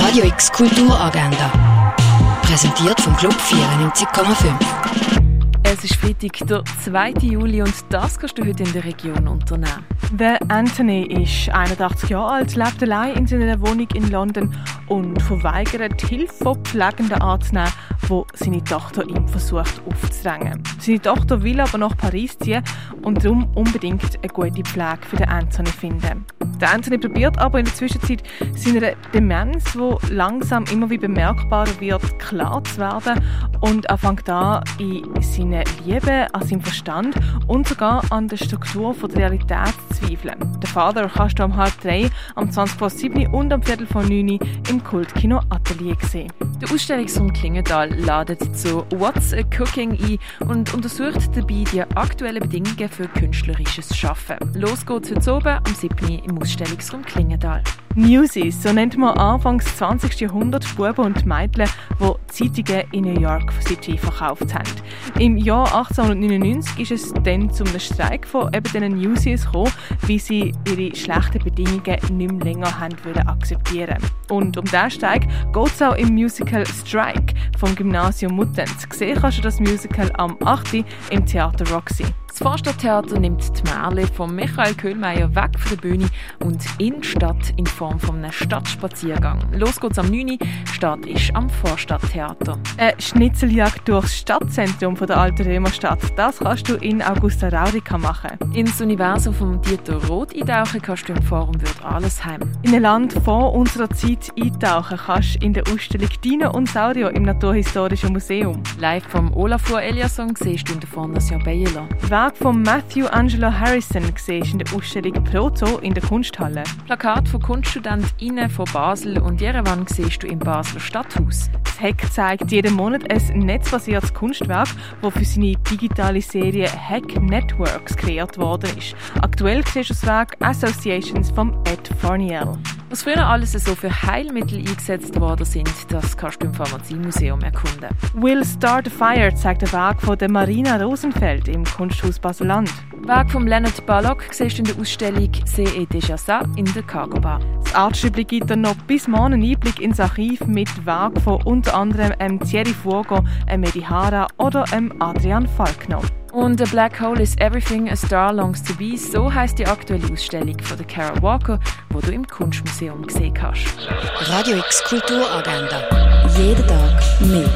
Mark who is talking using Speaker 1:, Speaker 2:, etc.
Speaker 1: Radio X Kulturagenda. Präsentiert vom Club 94,5.
Speaker 2: Es ist Freitag, der 2. Juli und das kannst du heute in der Region unternehmen.
Speaker 3: Der Anthony ist 81 Jahre alt, lebt allein in seiner Wohnung in London und verweigert Hilfe von pflegenden anzunehmen, wo seine Tochter ihm versucht aufzudrängen. Seine Tochter will aber nach Paris ziehen und darum unbedingt eine gute Pflege für den Anthony finden. Der Anthony probiert aber in der Zwischenzeit seiner Demenz, die langsam immer wie bemerkbarer wird, klar zu werden und fängt an, in seine Liebe, an seinem Verstand und sogar an der Struktur der Realität zu zweifeln. Der Vater kannst du am halb drei, am 20 vor 7 und am Viertel vor 9 im Kultkino Atelier sehen.
Speaker 2: Der Ausstellungsraum Klingenthal ladet zu What's a Cooking ein und untersucht dabei die aktuellen Bedingungen für künstlerisches Schaffen. Los geht's heute oben am 7. im Ausstellungsraum Klingenthal.
Speaker 3: Newsies, so nennt man Anfangs 20. Jahrhundert Buben und Mädchen, die Zeitungen in New York City verkauft haben. Im Jahr 1899 ist es dann zum Streik von eben diesen Newsies gekommen, wie sie ihre schlechten Bedingungen nicht mehr länger haben akzeptieren. Und um diesen Streik geht es auch im Musical Strike vom Gymnasium Muttenz. Gesehen kannst du das Musical am 8. im Theater Roxy.
Speaker 2: Das Vorstadttheater nimmt die Märle von Michael Köhlmeier weg von der Bühne und in die Stadt in Form von einem Stadtspaziergang. Los geht's am 9. Start ist am Vorstadttheater.
Speaker 3: Eine Schnitzeljagd durchs Stadtzentrum von der alten Römerstadt, das kannst du in Augusta Raurica machen.
Speaker 2: Ins Universum von Dieter Roth eintauchen kannst du im Forum Würd Allesheim.
Speaker 3: In ein Land vor unserer Zeit eintauchen kannst du in der Ausstellung Dino und Saurio im Naturhistorischen Museum.
Speaker 2: Live vom Olafur Eliasson siehst du in der Fondation Baylor.
Speaker 3: Werk von Matthew Angelo Harrison siehst in der Ausstellung Proto in der Kunsthalle.
Speaker 2: Plakat von KunststudentInnen von Basel und Jerewan siehst du im Basler Stadthaus.
Speaker 3: Das Hack zeigt jeden Monat ein netzbasiertes Kunstwerk, das für seine digitale Serie Hack Networks kreiert worden ist. Aktuell siehst du das Werk Associations von Ed Farniel.
Speaker 2: Was früher alles so für Heilmittel eingesetzt worden sind, das kannst du im Pharmaziemuseum erkunden.
Speaker 3: Will Start a Fire zeigt ein Werk von der Marina Rosenfeld im Kunsthaus Baseland.
Speaker 2: Werk von Leonard Ballock siehst du in der Ausstellung «C'est et déjà ça» in der Cargo Bar.
Speaker 3: Das Artstübli gibt dann noch bis morgen einen Einblick ins Archiv mit Werk von unter anderem ähm, Thierry Fuogo, ähm, Medihara oder ähm, Adrian Falkner.
Speaker 2: Und A Black Hole is Everything a Star Longs to Be, so heißt die aktuelle Ausstellung von der Kara Walker, wo du im Kunstmuseum gesehen hast.
Speaker 1: Radio X Kulturagenda. Jeden Tag mehr.